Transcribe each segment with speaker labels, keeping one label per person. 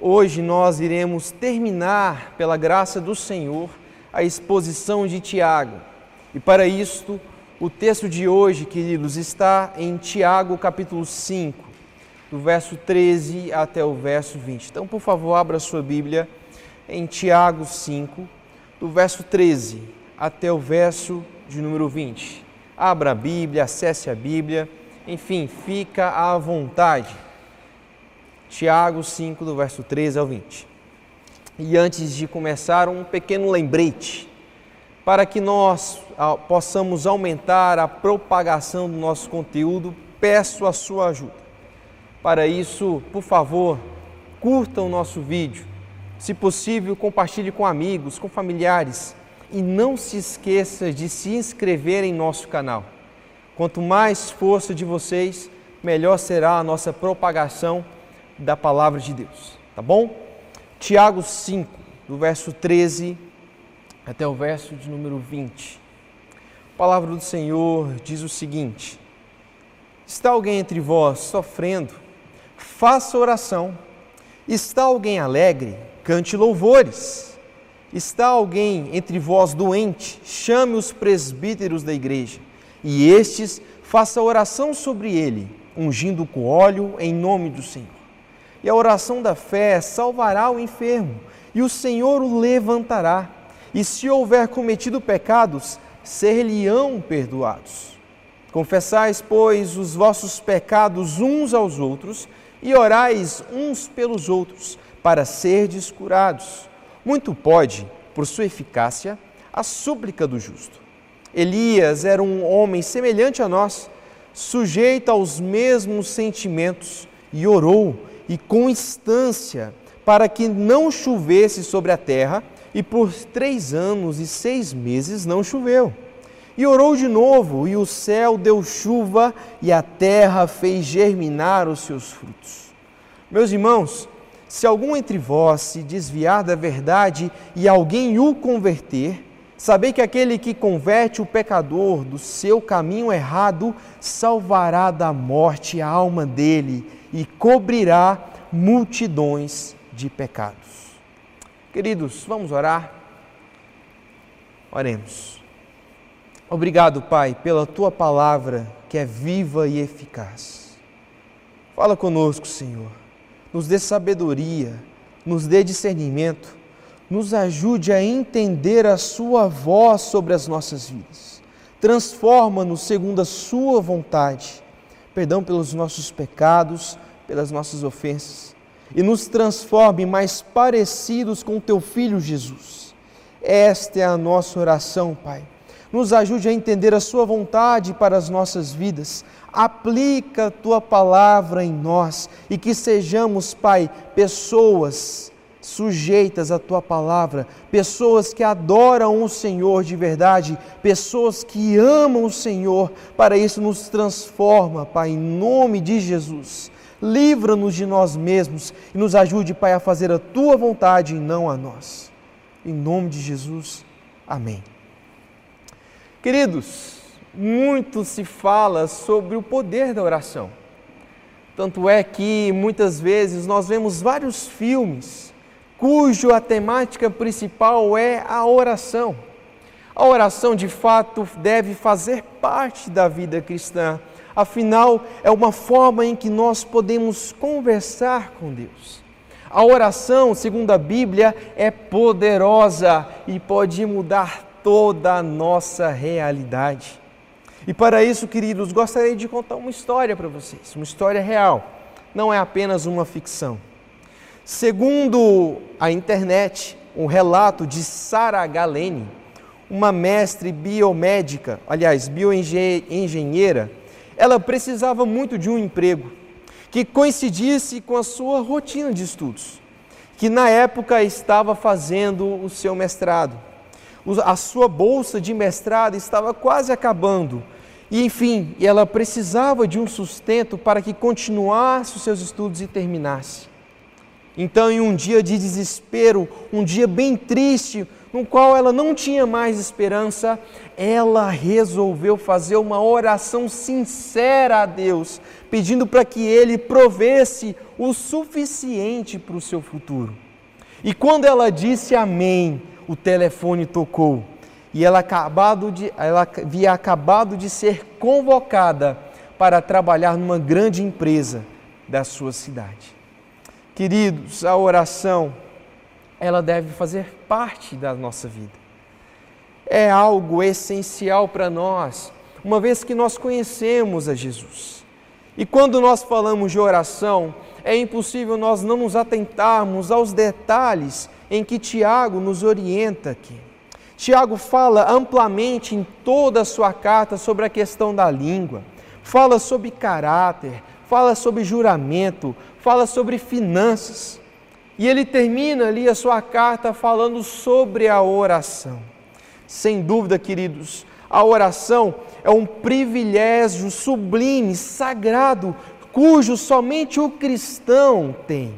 Speaker 1: Hoje nós iremos terminar, pela graça do Senhor, a exposição de Tiago. E para isto, o texto de hoje, queridos, está em Tiago capítulo 5, do verso 13 até o verso 20. Então, por favor, abra sua Bíblia em Tiago 5, do verso 13 até o verso de número 20. Abra a Bíblia, acesse a Bíblia, enfim, fica à vontade. Tiago 5, do verso 13 ao 20. E antes de começar, um pequeno lembrete para que nós ah, possamos aumentar a propagação do nosso conteúdo, peço a sua ajuda. Para isso, por favor, curta o nosso vídeo. Se possível, compartilhe com amigos, com familiares e não se esqueça de se inscrever em nosso canal. Quanto mais força de vocês, melhor será a nossa propagação da palavra de Deus, tá bom? Tiago 5, do verso 13 até o verso de número 20. A palavra do Senhor diz o seguinte: Está alguém entre vós sofrendo? Faça oração. Está alguém alegre? Cante louvores. Está alguém entre vós doente? Chame os presbíteros da igreja, e estes faça oração sobre ele, ungindo com óleo em nome do Senhor. E a oração da fé salvará o enfermo, e o Senhor o levantará. E se houver cometido pecados, ser-lhe-ão perdoados. Confessais, pois, os vossos pecados uns aos outros e orais uns pelos outros, para serdes curados. Muito pode, por sua eficácia, a súplica do justo. Elias era um homem semelhante a nós, sujeito aos mesmos sentimentos, e orou e com instância para que não chovesse sobre a terra, e por três anos e seis meses não choveu. E orou de novo, e o céu deu chuva, e a terra fez germinar os seus frutos. Meus irmãos, se algum entre vós se desviar da verdade e alguém o converter, sabei que aquele que converte o pecador do seu caminho errado salvará da morte a alma dele e cobrirá multidões de pecados. Queridos, vamos orar? Oremos. Obrigado, Pai, pela tua palavra que é viva e eficaz. Fala conosco, Senhor. Nos dê sabedoria, nos dê discernimento, nos ajude a entender a Sua voz sobre as nossas vidas. Transforma-nos segundo a Sua vontade. Perdão pelos nossos pecados, pelas nossas ofensas e nos transforme mais parecidos com Teu Filho Jesus. Esta é a nossa oração, Pai. Nos ajude a entender a Sua vontade para as nossas vidas. Aplica a Tua palavra em nós e que sejamos, Pai, pessoas sujeitas à Tua palavra, pessoas que adoram o Senhor de verdade, pessoas que amam o Senhor. Para isso, nos transforma, Pai, em nome de Jesus livra-nos de nós mesmos e nos ajude, Pai, a fazer a tua vontade e não a nós. Em nome de Jesus, amém. Queridos, muito se fala sobre o poder da oração. Tanto é que muitas vezes nós vemos vários filmes cujo a temática principal é a oração. A oração, de fato, deve fazer parte da vida cristã afinal, é uma forma em que nós podemos conversar com Deus. A oração, segundo a Bíblia, é poderosa e pode mudar toda a nossa realidade. E para isso, queridos, gostaria de contar uma história para vocês, uma história real, não é apenas uma ficção. Segundo a internet, um relato de Sara Galene, uma mestre biomédica, aliás, bioengenheira, ela precisava muito de um emprego que coincidisse com a sua rotina de estudos, que na época estava fazendo o seu mestrado. A sua bolsa de mestrado estava quase acabando. E enfim, ela precisava de um sustento para que continuasse os seus estudos e terminasse. Então, em um dia de desespero, um dia bem triste, no qual ela não tinha mais esperança, ela resolveu fazer uma oração sincera a Deus, pedindo para que Ele provesse o suficiente para o seu futuro. E quando ela disse amém, o telefone tocou e ela, acabado de, ela havia acabado de ser convocada para trabalhar numa grande empresa da sua cidade. Queridos, a oração, ela deve fazer parte da nossa vida. É algo essencial para nós, uma vez que nós conhecemos a Jesus. E quando nós falamos de oração, é impossível nós não nos atentarmos aos detalhes em que Tiago nos orienta aqui. Tiago fala amplamente em toda a sua carta sobre a questão da língua, fala sobre caráter, fala sobre juramento, fala sobre finanças. E ele termina ali a sua carta falando sobre a oração. Sem dúvida, queridos, a oração é um privilégio sublime, sagrado, cujo somente o cristão tem.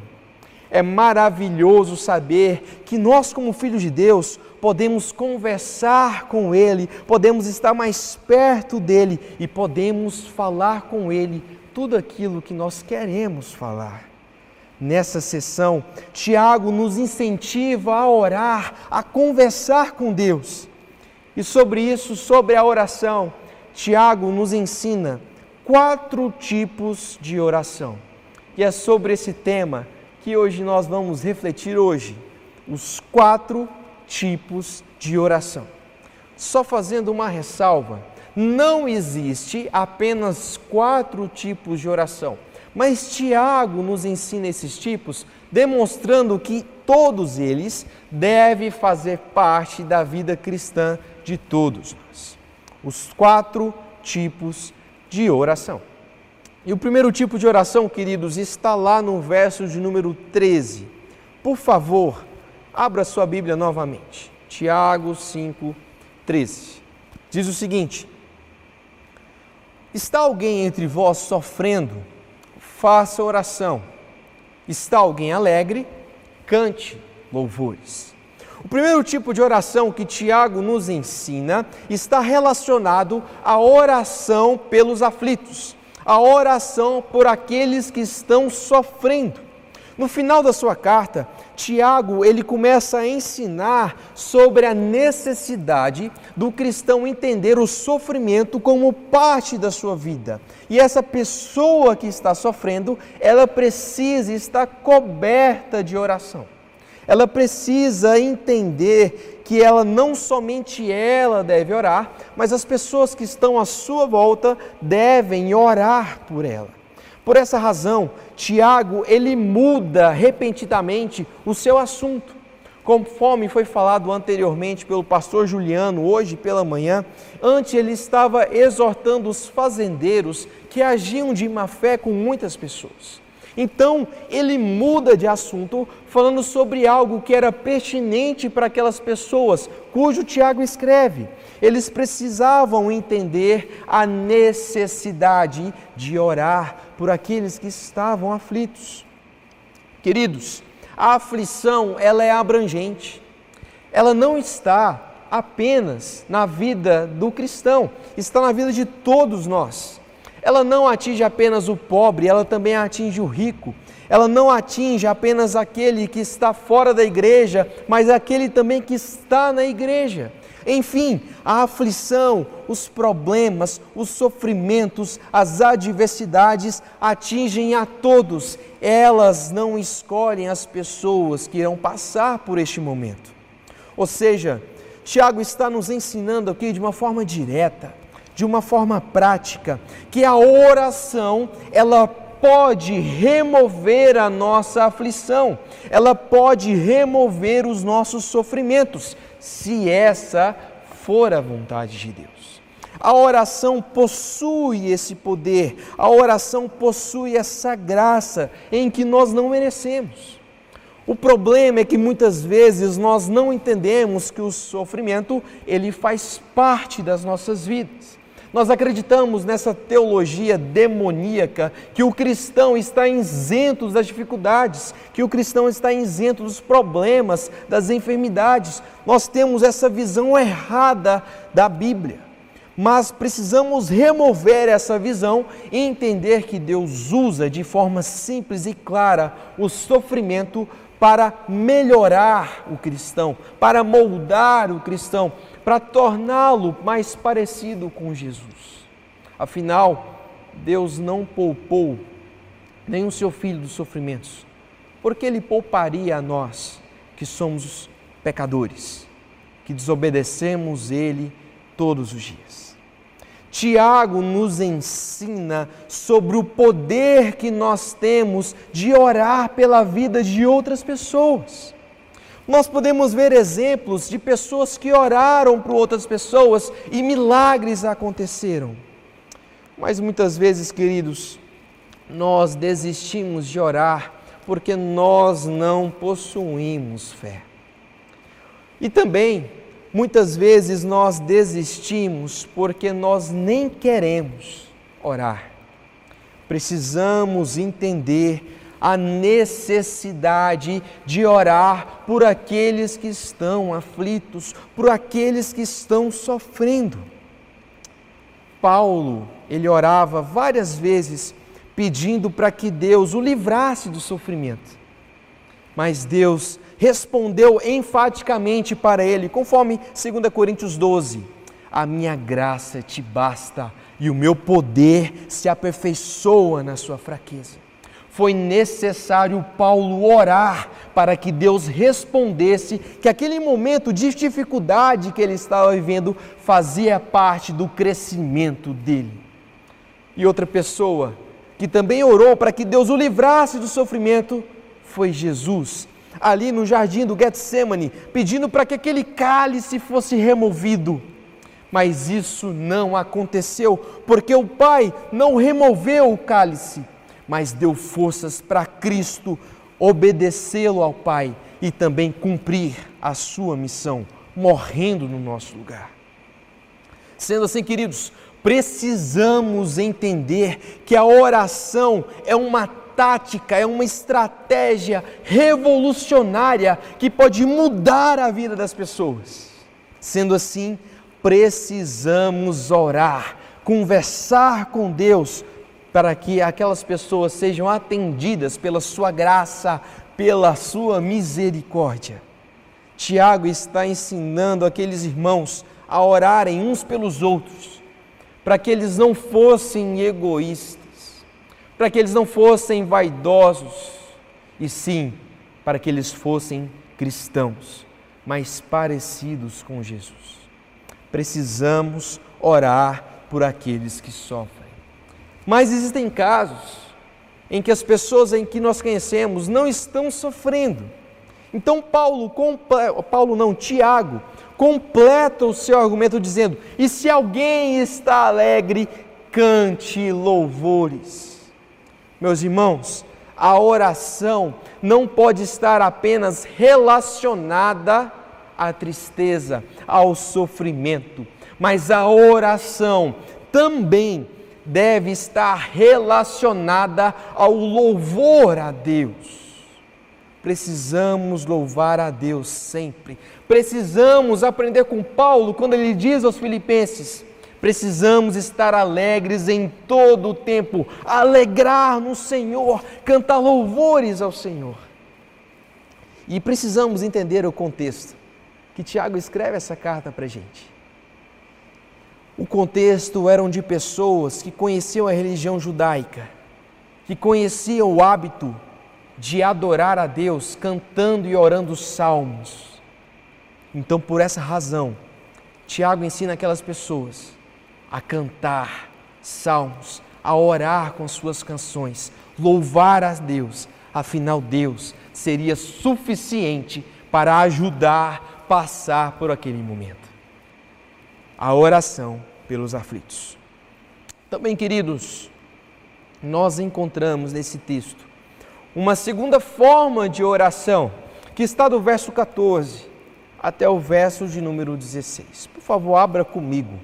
Speaker 1: É maravilhoso saber que nós, como filhos de Deus, podemos conversar com Ele, podemos estar mais perto dele e podemos falar com Ele tudo aquilo que nós queremos falar. Nessa sessão, Tiago nos incentiva a orar, a conversar com Deus. E sobre isso, sobre a oração, Tiago nos ensina quatro tipos de oração. E é sobre esse tema que hoje nós vamos refletir hoje, os quatro tipos de oração. Só fazendo uma ressalva, não existe apenas quatro tipos de oração, mas Tiago nos ensina esses tipos, demonstrando que todos eles devem fazer parte da vida cristã de todos nós. Os quatro tipos de oração. E o primeiro tipo de oração, queridos, está lá no verso de número 13. Por favor, abra sua Bíblia novamente. Tiago 5, 13. Diz o seguinte: Está alguém entre vós sofrendo? Faça oração. Está alguém alegre? Cante louvores. O primeiro tipo de oração que Tiago nos ensina está relacionado à oração pelos aflitos, a oração por aqueles que estão sofrendo. No final da sua carta, Tiago ele começa a ensinar sobre a necessidade do cristão entender o sofrimento como parte da sua vida. E essa pessoa que está sofrendo, ela precisa estar coberta de oração ela precisa entender que ela não somente ela deve orar, mas as pessoas que estão à sua volta devem orar por ela. Por essa razão, Tiago, ele muda repentinamente o seu assunto. Conforme foi falado anteriormente pelo pastor Juliano hoje pela manhã, antes ele estava exortando os fazendeiros que agiam de má fé com muitas pessoas. Então ele muda de assunto, falando sobre algo que era pertinente para aquelas pessoas, cujo Tiago escreve. Eles precisavam entender a necessidade de orar por aqueles que estavam aflitos. Queridos, a aflição ela é abrangente. Ela não está apenas na vida do cristão, está na vida de todos nós. Ela não atinge apenas o pobre, ela também atinge o rico. Ela não atinge apenas aquele que está fora da igreja, mas aquele também que está na igreja. Enfim, a aflição, os problemas, os sofrimentos, as adversidades atingem a todos. Elas não escolhem as pessoas que irão passar por este momento. Ou seja, Tiago está nos ensinando aqui de uma forma direta de uma forma prática, que a oração, ela pode remover a nossa aflição, ela pode remover os nossos sofrimentos, se essa for a vontade de Deus. A oração possui esse poder, a oração possui essa graça em que nós não merecemos. O problema é que muitas vezes nós não entendemos que o sofrimento ele faz parte das nossas vidas. Nós acreditamos nessa teologia demoníaca que o cristão está isento das dificuldades, que o cristão está isento dos problemas, das enfermidades. Nós temos essa visão errada da Bíblia. mas precisamos remover essa visão e entender que Deus usa de forma simples e clara o sofrimento para melhorar o cristão, para moldar o cristão, para torná-lo mais parecido com Jesus. Afinal, Deus não poupou nem o seu filho dos sofrimentos, porque ele pouparia a nós, que somos pecadores, que desobedecemos ele todos os dias. Tiago nos ensina sobre o poder que nós temos de orar pela vida de outras pessoas. Nós podemos ver exemplos de pessoas que oraram por outras pessoas e milagres aconteceram. Mas muitas vezes, queridos, nós desistimos de orar porque nós não possuímos fé. E também, muitas vezes, nós desistimos porque nós nem queremos orar. Precisamos entender a necessidade de orar por aqueles que estão aflitos, por aqueles que estão sofrendo. Paulo, ele orava várias vezes pedindo para que Deus o livrasse do sofrimento. Mas Deus respondeu enfaticamente para ele, conforme 2 Coríntios 12: A minha graça te basta e o meu poder se aperfeiçoa na sua fraqueza. Foi necessário Paulo orar para que Deus respondesse que aquele momento de dificuldade que ele estava vivendo fazia parte do crescimento dele. E outra pessoa que também orou para que Deus o livrasse do sofrimento, foi Jesus, ali no jardim do Getsemane, pedindo para que aquele cálice fosse removido. Mas isso não aconteceu, porque o Pai não removeu o cálice, mas deu forças para Cristo obedecê-lo ao Pai e também cumprir a sua missão, morrendo no nosso lugar. Sendo assim, queridos, precisamos entender que a oração é uma tática, é uma estratégia revolucionária que pode mudar a vida das pessoas. Sendo assim, precisamos orar, conversar com Deus para que aquelas pessoas sejam atendidas pela sua graça, pela sua misericórdia. Tiago está ensinando aqueles irmãos a orarem uns pelos outros para que eles não fossem egoístas, para que eles não fossem vaidosos, e sim para que eles fossem cristãos, mais parecidos com Jesus. Precisamos orar por aqueles que sofrem. Mas existem casos em que as pessoas em que nós conhecemos não estão sofrendo. Então Paulo, Paulo não, Tiago, completa o seu argumento dizendo: E se alguém está alegre, cante louvores. Meus irmãos, a oração não pode estar apenas relacionada à tristeza, ao sofrimento, mas a oração também deve estar relacionada ao louvor a Deus. Precisamos louvar a Deus sempre. Precisamos aprender com Paulo quando ele diz aos Filipenses: precisamos estar alegres em todo o tempo, alegrar no Senhor, cantar louvores ao Senhor. E precisamos entender o contexto que Tiago escreve essa carta para a gente. O contexto eram de pessoas que conheciam a religião judaica, que conheciam o hábito de adorar a Deus cantando e orando salmos. Então, por essa razão, Tiago ensina aquelas pessoas a cantar salmos, a orar com suas canções, louvar a Deus, afinal, Deus seria suficiente para ajudar passar por aquele momento. A oração pelos aflitos. Também, queridos, nós encontramos nesse texto uma segunda forma de oração, que está do verso 14 até o verso de número 16. Por favor, abra comigo.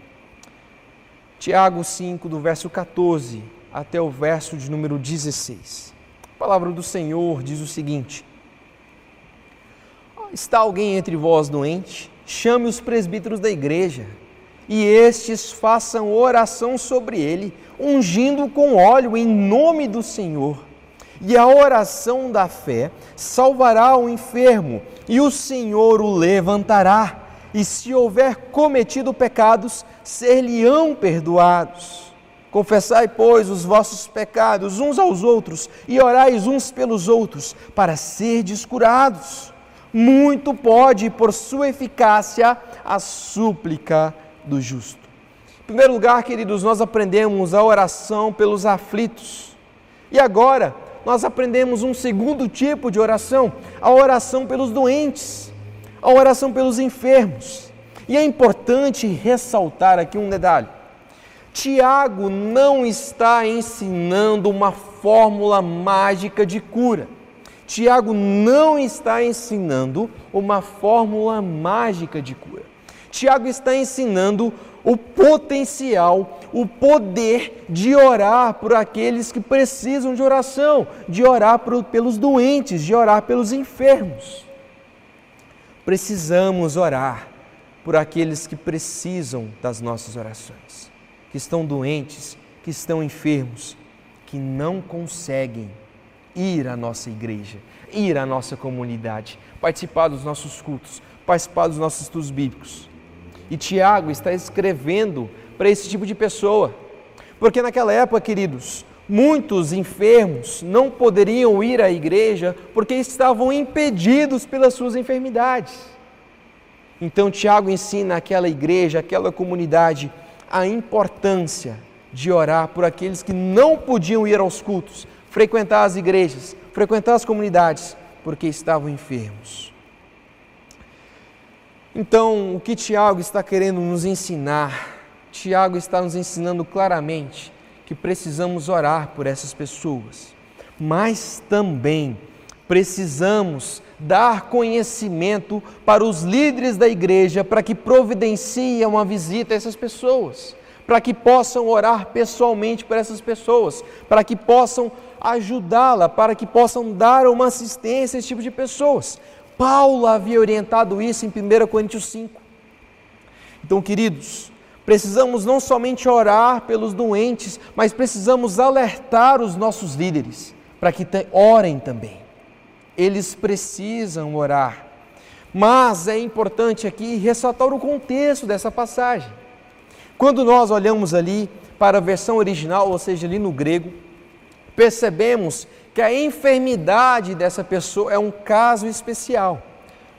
Speaker 1: Tiago 5, do verso 14 até o verso de número 16. A palavra do Senhor diz o seguinte: Está alguém entre vós doente? Chame os presbíteros da igreja e estes façam oração sobre ele, ungindo com óleo em nome do Senhor. E a oração da fé salvará o enfermo, e o Senhor o levantará. E se houver cometido pecados, ser-lhe-ão perdoados. Confessai, pois, os vossos pecados uns aos outros e orais uns pelos outros, para serdes curados. Muito pode, por sua eficácia, a súplica do justo. Em primeiro lugar, queridos, nós aprendemos a oração pelos aflitos. E agora, nós aprendemos um segundo tipo de oração, a oração pelos doentes, a oração pelos enfermos. E é importante ressaltar aqui um detalhe. Tiago não está ensinando uma fórmula mágica de cura. Tiago não está ensinando uma fórmula mágica de cura. Tiago está ensinando o potencial, o poder de orar por aqueles que precisam de oração, de orar por, pelos doentes, de orar pelos enfermos. Precisamos orar por aqueles que precisam das nossas orações, que estão doentes, que estão enfermos, que não conseguem ir à nossa igreja, ir à nossa comunidade, participar dos nossos cultos, participar dos nossos estudos bíblicos. E Tiago está escrevendo para esse tipo de pessoa. Porque naquela época, queridos, muitos enfermos não poderiam ir à igreja porque estavam impedidos pelas suas enfermidades. Então, Tiago ensina aquela igreja, aquela comunidade, a importância de orar por aqueles que não podiam ir aos cultos, frequentar as igrejas, frequentar as comunidades, porque estavam enfermos. Então, o que Tiago está querendo nos ensinar? Tiago está nos ensinando claramente que precisamos orar por essas pessoas, mas também precisamos dar conhecimento para os líderes da igreja para que providenciem uma visita a essas pessoas, para que possam orar pessoalmente por essas pessoas, para que possam ajudá-la, para que possam dar uma assistência a esse tipo de pessoas. Paulo havia orientado isso em 1 Coríntios 5. Então, queridos, precisamos não somente orar pelos doentes, mas precisamos alertar os nossos líderes para que orem também. Eles precisam orar. Mas é importante aqui ressaltar o contexto dessa passagem. Quando nós olhamos ali para a versão original, ou seja, ali no grego, percebemos que a enfermidade dessa pessoa é um caso especial.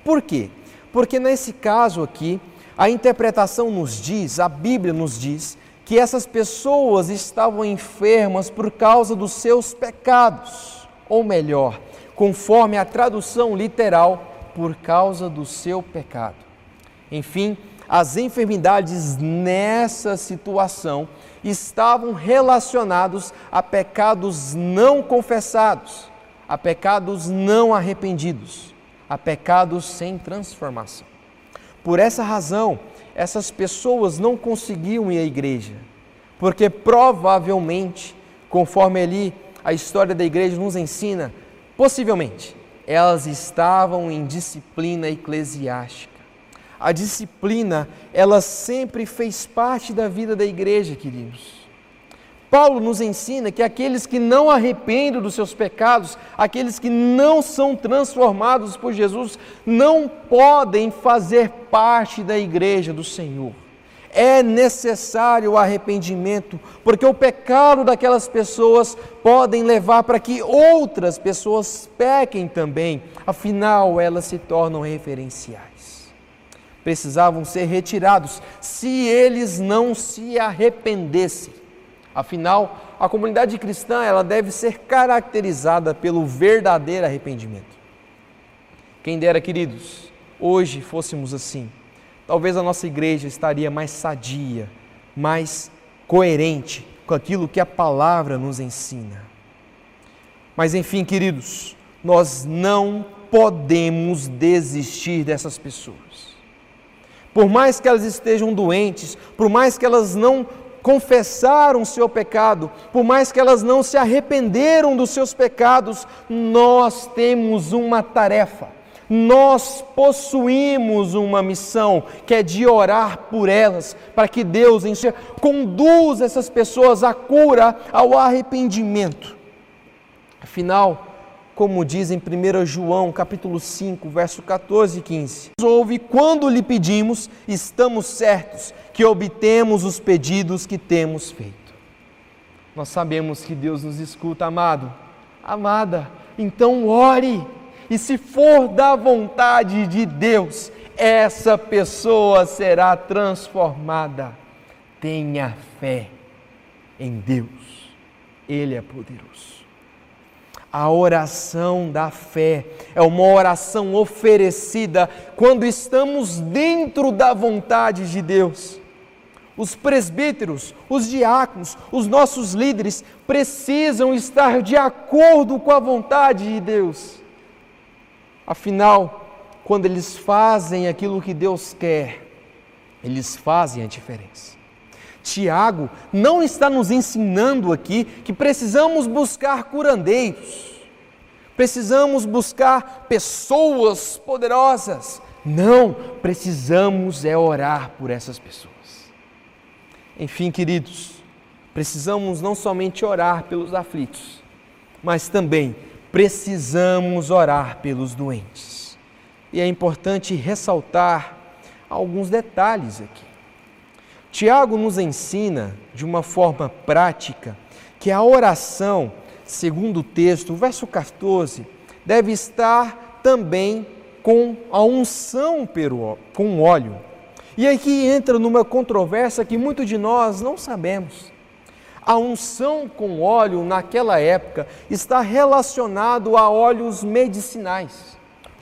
Speaker 1: Por quê? Porque nesse caso aqui, a interpretação nos diz, a Bíblia nos diz, que essas pessoas estavam enfermas por causa dos seus pecados, ou melhor, conforme a tradução literal, por causa do seu pecado. Enfim, as enfermidades nessa situação estavam relacionados a pecados não confessados, a pecados não arrependidos, a pecados sem transformação. Por essa razão, essas pessoas não conseguiam ir à igreja, porque provavelmente, conforme ali a história da igreja nos ensina, possivelmente elas estavam em disciplina eclesiástica a disciplina, ela sempre fez parte da vida da igreja, queridos. Paulo nos ensina que aqueles que não arrependem dos seus pecados, aqueles que não são transformados por Jesus, não podem fazer parte da igreja do Senhor. É necessário o arrependimento, porque o pecado daquelas pessoas podem levar para que outras pessoas pequem também, afinal elas se tornam referenciais precisavam ser retirados se eles não se arrependessem. Afinal, a comunidade cristã ela deve ser caracterizada pelo verdadeiro arrependimento. Quem dera, queridos, hoje fôssemos assim. Talvez a nossa igreja estaria mais sadia, mais coerente com aquilo que a palavra nos ensina. Mas enfim, queridos, nós não podemos desistir dessas pessoas por mais que elas estejam doentes, por mais que elas não confessaram o seu pecado, por mais que elas não se arrependeram dos seus pecados, nós temos uma tarefa. Nós possuímos uma missão que é de orar por elas, para que Deus conduza essas pessoas à cura, ao arrependimento. Afinal, como diz em 1 João, capítulo 5, verso 14 e 15. Ouve quando lhe pedimos, estamos certos que obtemos os pedidos que temos feito. Nós sabemos que Deus nos escuta, amado, amada. Então ore. E se for da vontade de Deus, essa pessoa será transformada. Tenha fé em Deus. Ele é poderoso. A oração da fé é uma oração oferecida quando estamos dentro da vontade de Deus. Os presbíteros, os diáconos, os nossos líderes precisam estar de acordo com a vontade de Deus. Afinal, quando eles fazem aquilo que Deus quer, eles fazem a diferença. Tiago não está nos ensinando aqui que precisamos buscar curandeiros, precisamos buscar pessoas poderosas. Não, precisamos é orar por essas pessoas. Enfim, queridos, precisamos não somente orar pelos aflitos, mas também precisamos orar pelos doentes. E é importante ressaltar alguns detalhes aqui. Tiago nos ensina de uma forma prática que a oração, segundo o texto, o verso 14, deve estar também com a unção com óleo. E aqui entra numa controvérsia que muitos de nós não sabemos. A unção com óleo naquela época está relacionado a óleos medicinais.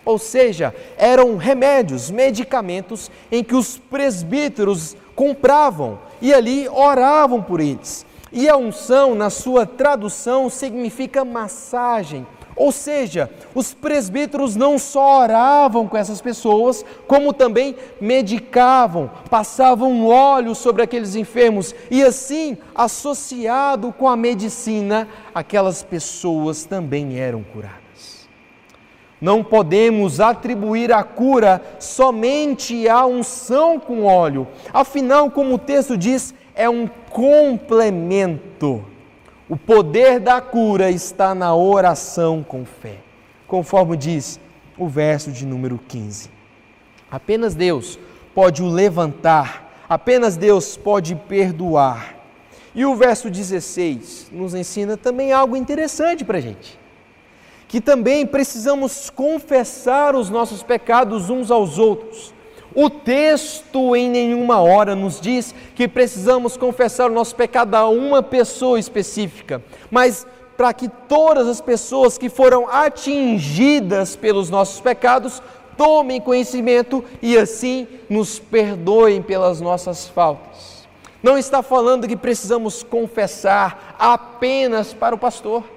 Speaker 1: Ou seja, eram remédios, medicamentos em que os presbíteros compravam e ali oravam por eles. E a unção, na sua tradução, significa massagem. Ou seja, os presbíteros não só oravam com essas pessoas, como também medicavam, passavam óleo sobre aqueles enfermos, e assim, associado com a medicina, aquelas pessoas também eram curadas. Não podemos atribuir a cura somente à unção com óleo. Afinal, como o texto diz, é um complemento. O poder da cura está na oração com fé, conforme diz o verso de número 15. Apenas Deus pode o levantar, apenas Deus pode perdoar. E o verso 16 nos ensina também algo interessante para a gente que também precisamos confessar os nossos pecados uns aos outros. O texto em nenhuma hora nos diz que precisamos confessar o nosso pecado a uma pessoa específica, mas para que todas as pessoas que foram atingidas pelos nossos pecados tomem conhecimento e assim nos perdoem pelas nossas faltas. Não está falando que precisamos confessar apenas para o pastor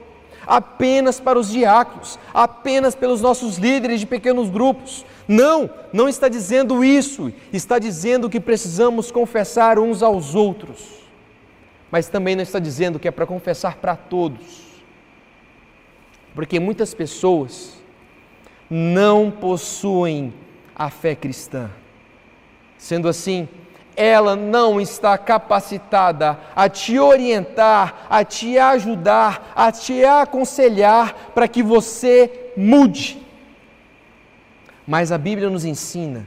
Speaker 1: apenas para os diáconos, apenas pelos nossos líderes de pequenos grupos. Não, não está dizendo isso. Está dizendo que precisamos confessar uns aos outros. Mas também não está dizendo que é para confessar para todos. Porque muitas pessoas não possuem a fé cristã. Sendo assim, ela não está capacitada a te orientar, a te ajudar, a te aconselhar para que você mude. Mas a Bíblia nos ensina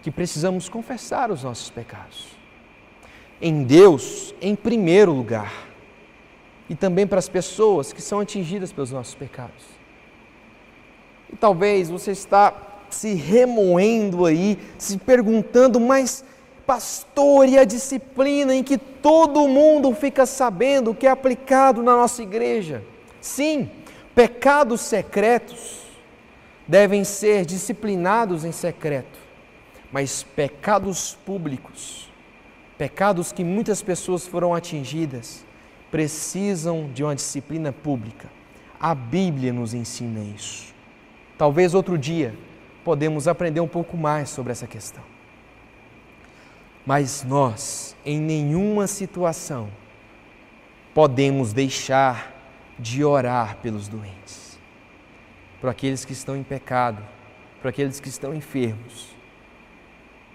Speaker 1: que precisamos confessar os nossos pecados. Em Deus, em primeiro lugar, e também para as pessoas que são atingidas pelos nossos pecados. E talvez você está se remoendo aí, se perguntando, mas pastor e a disciplina em que todo mundo fica sabendo que é aplicado na nossa igreja. Sim, pecados secretos devem ser disciplinados em secreto, mas pecados públicos, pecados que muitas pessoas foram atingidas, precisam de uma disciplina pública. A Bíblia nos ensina isso. Talvez outro dia podemos aprender um pouco mais sobre essa questão. Mas nós, em nenhuma situação, podemos deixar de orar pelos doentes, por aqueles que estão em pecado, para aqueles que estão enfermos,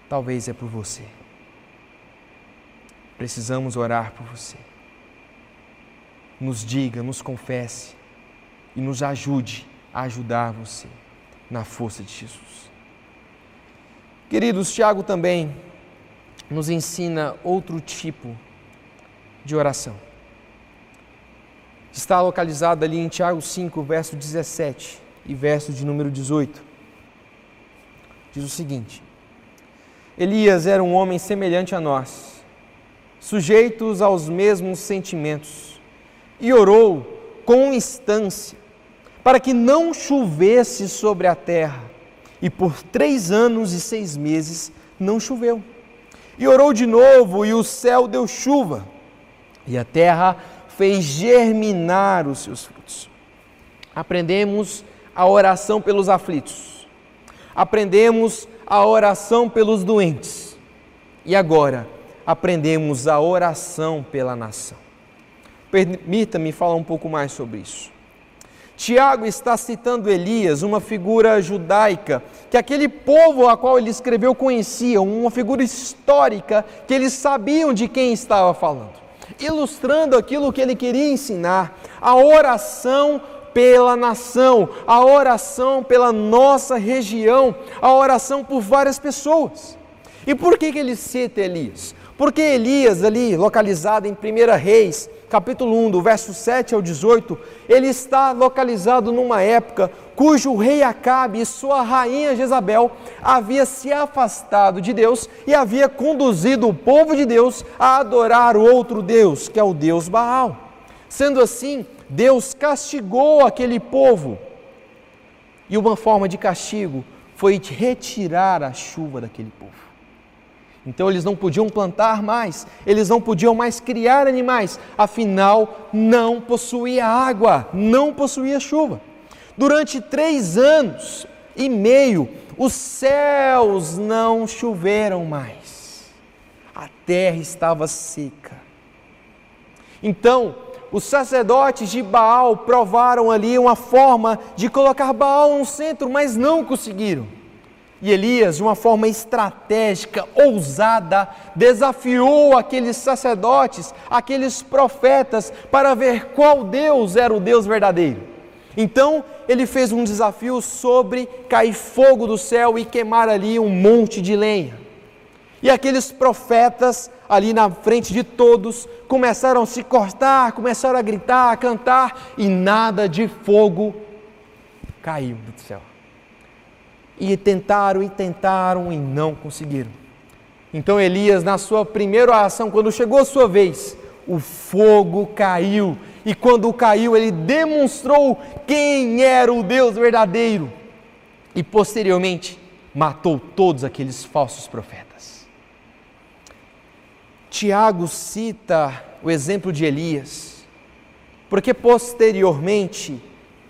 Speaker 1: talvez é por você. Precisamos orar por você. Nos diga, nos confesse e nos ajude a ajudar você na força de Jesus. Queridos, Tiago também nos ensina outro tipo de oração. Está localizado ali em Tiago 5, verso 17 e verso de número 18. Diz o seguinte: Elias era um homem semelhante a nós, sujeitos aos mesmos sentimentos, e orou com instância para que não chovesse sobre a terra. E por três anos e seis meses não choveu. E orou de novo, e o céu deu chuva, e a terra fez germinar os seus frutos. Aprendemos a oração pelos aflitos, aprendemos a oração pelos doentes, e agora aprendemos a oração pela nação. Permita-me falar um pouco mais sobre isso. Tiago está citando Elias, uma figura judaica que aquele povo a qual ele escreveu conhecia, uma figura histórica que eles sabiam de quem estava falando, ilustrando aquilo que ele queria ensinar, a oração pela nação, a oração pela nossa região, a oração por várias pessoas. E por que, que ele cita Elias? Porque Elias, ali localizado em 1 Reis, capítulo 1, do verso 7 ao 18, ele está localizado numa época cujo rei Acabe e sua rainha Jezabel havia se afastado de Deus e havia conduzido o povo de Deus a adorar o outro Deus, que é o Deus Baal. Sendo assim, Deus castigou aquele povo. E uma forma de castigo foi retirar a chuva daquele povo. Então eles não podiam plantar mais, eles não podiam mais criar animais, afinal não possuía água, não possuía chuva. Durante três anos e meio, os céus não choveram mais, a terra estava seca. Então, os sacerdotes de Baal provaram ali uma forma de colocar Baal no centro, mas não conseguiram. E Elias, de uma forma estratégica, ousada, desafiou aqueles sacerdotes, aqueles profetas, para ver qual Deus era o Deus verdadeiro. Então, ele fez um desafio sobre cair fogo do céu e queimar ali um monte de lenha. E aqueles profetas, ali na frente de todos, começaram a se cortar, começaram a gritar, a cantar, e nada de fogo caiu do céu. E tentaram e tentaram e não conseguiram. Então Elias, na sua primeira oração, quando chegou a sua vez, o fogo caiu. E quando caiu, ele demonstrou quem era o Deus verdadeiro. E posteriormente, matou todos aqueles falsos profetas. Tiago cita o exemplo de Elias, porque posteriormente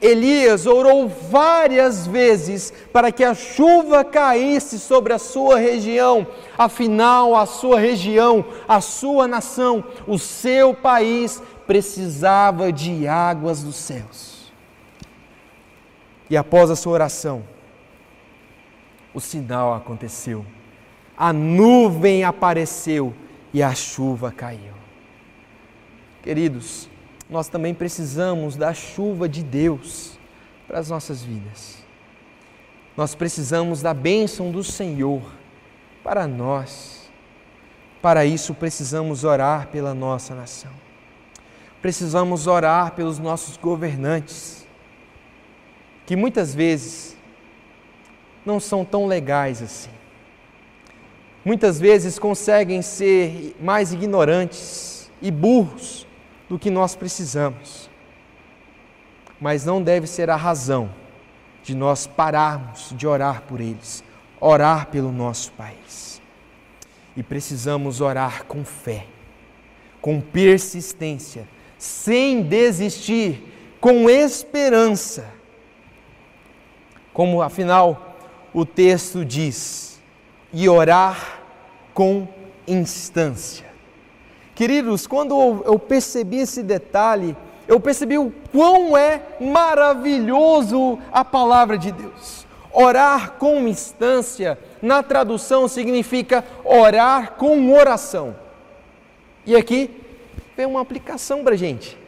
Speaker 1: Elias orou várias vezes para que a chuva caísse sobre a sua região, afinal, a sua região, a sua nação, o seu país precisava de águas dos céus. E após a sua oração, o sinal aconteceu. A nuvem apareceu e a chuva caiu. Queridos, nós também precisamos da chuva de Deus para as nossas vidas. Nós precisamos da bênção do Senhor para nós. Para isso, precisamos orar pela nossa nação. Precisamos orar pelos nossos governantes, que muitas vezes não são tão legais assim. Muitas vezes conseguem ser mais ignorantes e burros do que nós precisamos. Mas não deve ser a razão de nós pararmos de orar por eles, orar pelo nosso país. E precisamos orar com fé, com persistência, sem desistir, com esperança. Como afinal o texto diz, e orar com instância. Queridos, quando eu percebi esse detalhe, eu percebi o quão é maravilhoso a palavra de Deus. Orar com instância, na tradução, significa orar com oração. E aqui vem uma aplicação para a gente.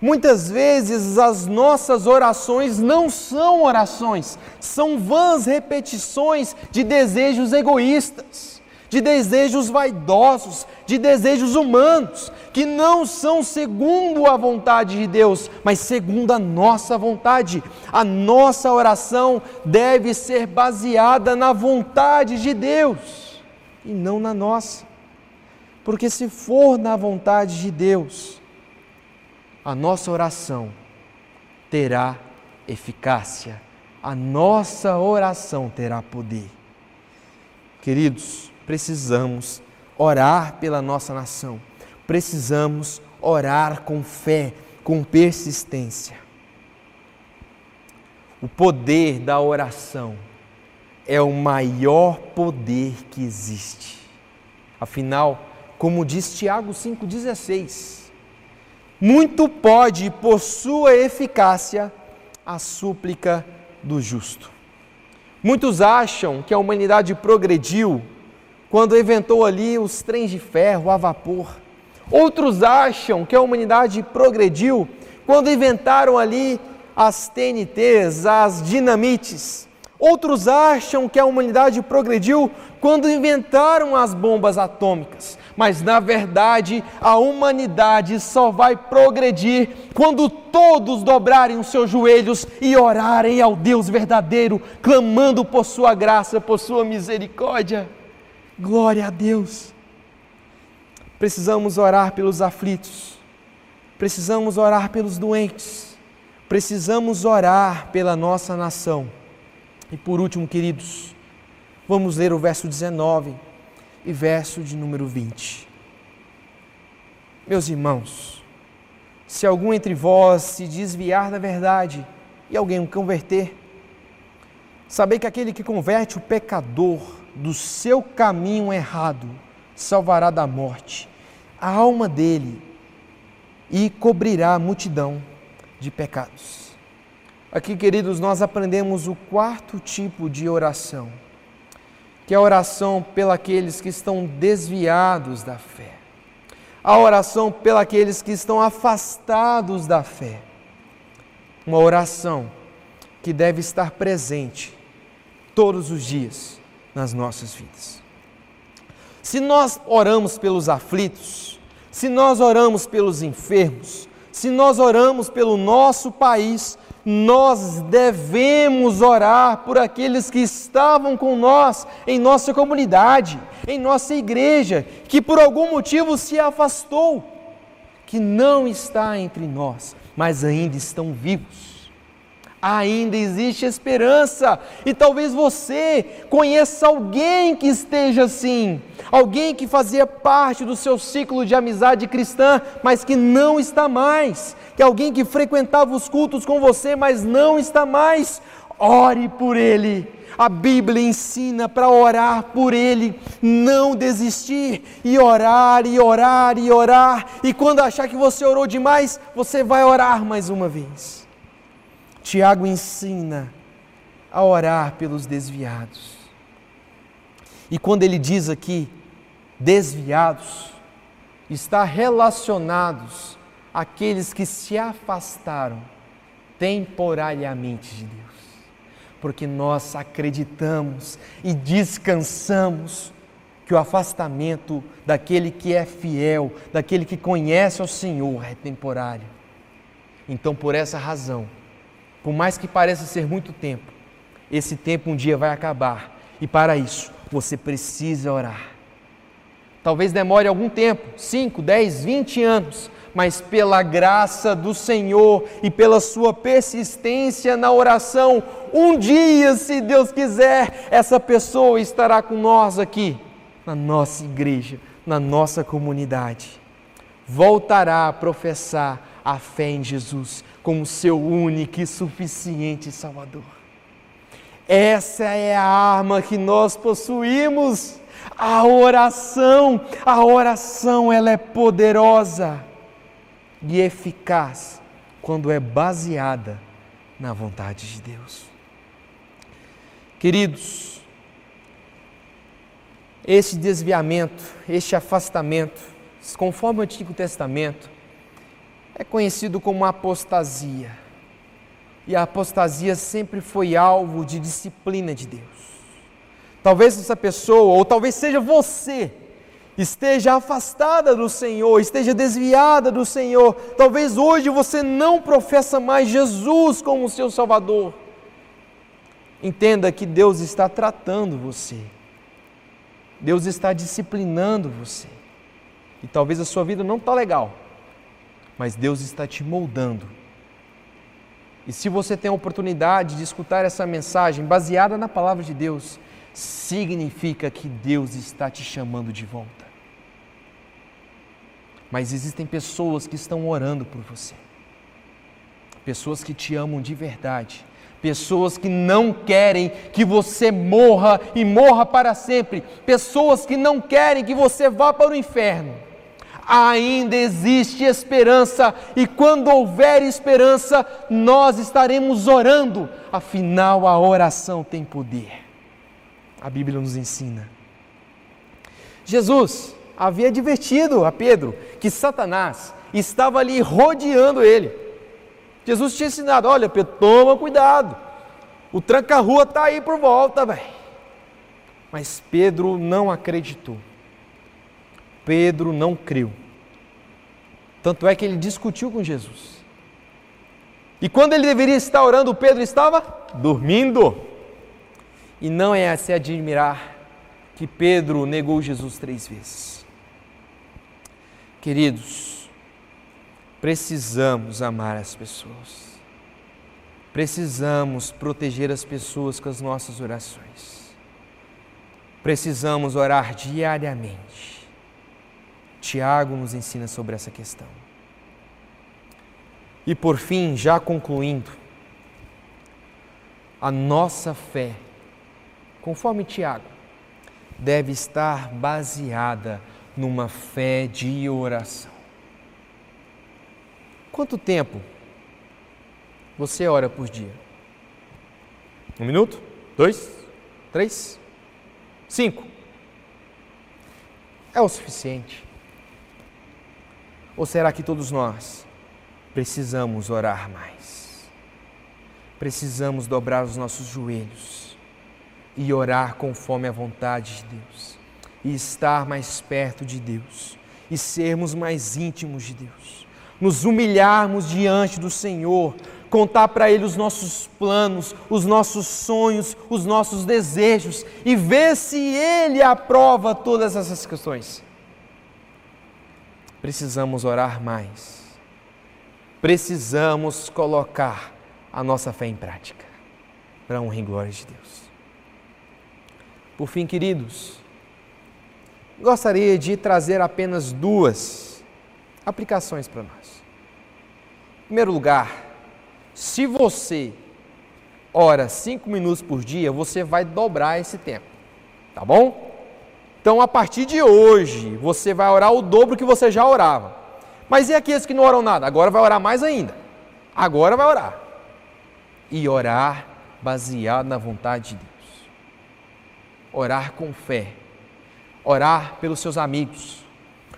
Speaker 1: Muitas vezes as nossas orações não são orações, são vãs repetições de desejos egoístas, de desejos vaidosos, de desejos humanos, que não são segundo a vontade de Deus, mas segundo a nossa vontade. A nossa oração deve ser baseada na vontade de Deus e não na nossa. Porque se for na vontade de Deus, a nossa oração terá eficácia, a nossa oração terá poder. Queridos, precisamos orar pela nossa nação, precisamos orar com fé, com persistência. O poder da oração é o maior poder que existe. Afinal, como diz Tiago 5,16, muito pode, por sua eficácia, a súplica do justo. Muitos acham que a humanidade progrediu quando inventou ali os trens de ferro a vapor. Outros acham que a humanidade progrediu quando inventaram ali as TNTs, as dinamites. Outros acham que a humanidade progrediu quando inventaram as bombas atômicas mas na verdade a humanidade só vai progredir quando todos dobrarem os seus joelhos e orarem ao Deus verdadeiro, clamando por sua graça, por sua misericórdia. Glória a Deus. Precisamos orar pelos aflitos, precisamos orar pelos doentes, precisamos orar pela nossa nação. E por último, queridos, vamos ler o verso 19 e verso de número 20. Meus irmãos, se algum entre vós se desviar da verdade e alguém o converter, sabei que aquele que converte o pecador do seu caminho errado salvará da morte a alma dele e cobrirá a multidão de pecados. Aqui, queridos, nós aprendemos o quarto tipo de oração que é a oração pelos que estão desviados da fé, a oração pelos que estão afastados da fé. Uma oração que deve estar presente todos os dias nas nossas vidas. Se nós oramos pelos aflitos, se nós oramos pelos enfermos, se nós oramos pelo nosso país, nós devemos orar por aqueles que estavam com nós em nossa comunidade, em nossa igreja, que por algum motivo se afastou, que não está entre nós, mas ainda estão vivos ainda existe esperança. E talvez você conheça alguém que esteja assim, alguém que fazia parte do seu ciclo de amizade cristã, mas que não está mais, que alguém que frequentava os cultos com você, mas não está mais. Ore por ele. A Bíblia ensina para orar por ele, não desistir e orar e orar e orar. E quando achar que você orou demais, você vai orar mais uma vez. Tiago ensina a orar pelos desviados. E quando ele diz aqui desviados, está relacionados àqueles que se afastaram temporariamente de Deus. Porque nós acreditamos e descansamos que o afastamento daquele que é fiel, daquele que conhece o Senhor, é temporário. Então, por essa razão, por mais que pareça ser muito tempo, esse tempo um dia vai acabar. E para isso, você precisa orar. Talvez demore algum tempo 5, 10, 20 anos mas pela graça do Senhor e pela sua persistência na oração, um dia, se Deus quiser, essa pessoa estará com nós aqui, na nossa igreja, na nossa comunidade. Voltará a professar a fé em Jesus como seu único e suficiente Salvador. Essa é a arma que nós possuímos, a oração. A oração ela é poderosa e eficaz quando é baseada na vontade de Deus. Queridos, esse desviamento, este afastamento, conforme o Antigo Testamento, é conhecido como apostasia. E a apostasia sempre foi alvo de disciplina de Deus. Talvez essa pessoa, ou talvez seja você, esteja afastada do Senhor, esteja desviada do Senhor. Talvez hoje você não professa mais Jesus como seu Salvador. Entenda que Deus está tratando você. Deus está disciplinando você. E talvez a sua vida não está legal, mas Deus está te moldando. E se você tem a oportunidade de escutar essa mensagem baseada na palavra de Deus, significa que Deus está te chamando de volta. Mas existem pessoas que estão orando por você, pessoas que te amam de verdade, pessoas que não querem que você morra e morra para sempre, pessoas que não querem que você vá para o inferno. Ainda existe esperança, e quando houver esperança, nós estaremos orando, afinal, a oração tem poder. A Bíblia nos ensina. Jesus, havia advertido a Pedro que Satanás estava ali rodeando ele. Jesus tinha ensinado: olha, Pedro, toma cuidado, o tranca-rua está aí por volta, velho. Mas Pedro não acreditou. Pedro não creu. Tanto é que ele discutiu com Jesus. E quando ele deveria estar orando, Pedro estava dormindo. E não é a se admirar que Pedro negou Jesus três vezes. Queridos, precisamos amar as pessoas. Precisamos proteger as pessoas com as nossas orações. Precisamos orar diariamente. Tiago nos ensina sobre essa questão. E por fim, já concluindo, a nossa fé, conforme Tiago, deve estar baseada numa fé de oração. Quanto tempo você ora por dia? Um minuto? Dois? Três? Cinco? É o suficiente? Ou será que todos nós precisamos orar mais? Precisamos dobrar os nossos joelhos e orar conforme a vontade de Deus e estar mais perto de Deus e sermos mais íntimos de Deus. Nos humilharmos diante do Senhor, contar para Ele os nossos planos, os nossos sonhos, os nossos desejos e ver se Ele aprova todas essas questões. Precisamos orar mais. Precisamos colocar a nossa fé em prática para a honra e glória de Deus. Por fim, queridos, gostaria de trazer apenas duas aplicações para nós. Em primeiro lugar, se você ora cinco minutos por dia, você vai dobrar esse tempo, tá bom? Então, a partir de hoje, você vai orar o dobro que você já orava. Mas e aqueles que não oram nada? Agora vai orar mais ainda. Agora vai orar. E orar baseado na vontade de Deus. Orar com fé orar pelos seus amigos,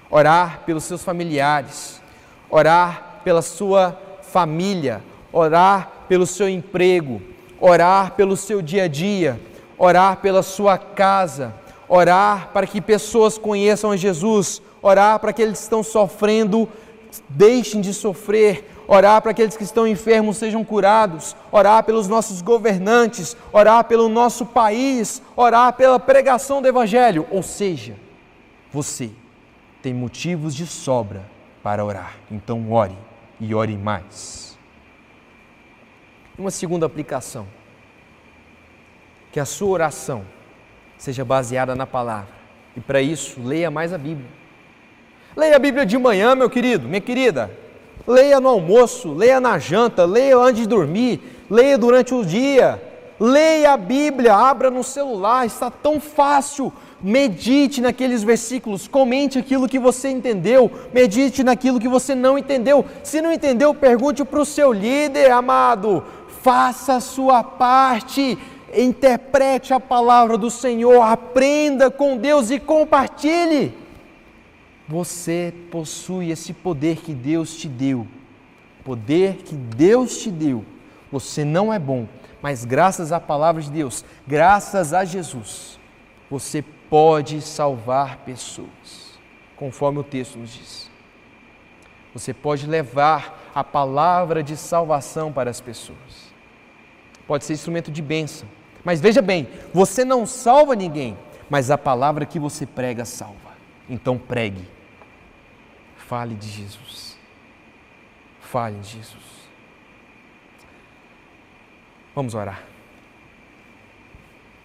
Speaker 1: orar pelos seus familiares, orar pela sua família, orar pelo seu emprego, orar pelo seu dia a dia, orar pela sua casa, orar para que pessoas conheçam a Jesus, orar para que eles que estão sofrendo deixem de sofrer, orar para aqueles que estão enfermos sejam curados, orar pelos nossos governantes, orar pelo nosso país, orar pela pregação do Evangelho. Ou seja, você tem motivos de sobra para orar, então ore e ore mais. Uma segunda aplicação: que a sua oração seja baseada na palavra, e para isso, leia mais a Bíblia. Leia a Bíblia de manhã, meu querido, minha querida. Leia no almoço, leia na janta, leia antes de dormir, leia durante o dia. Leia a Bíblia, abra no celular, está tão fácil. Medite naqueles versículos, comente aquilo que você entendeu, medite naquilo que você não entendeu. Se não entendeu, pergunte para o seu líder, amado. Faça a sua parte, interprete a palavra do Senhor, aprenda com Deus e compartilhe. Você possui esse poder que Deus te deu. Poder que Deus te deu. Você não é bom, mas graças à palavra de Deus, graças a Jesus, você pode salvar pessoas, conforme o texto nos diz. Você pode levar a palavra de salvação para as pessoas. Pode ser instrumento de bênção. Mas veja bem, você não salva ninguém, mas a palavra que você prega salva. Então pregue. Fale de Jesus. Fale de Jesus. Vamos orar.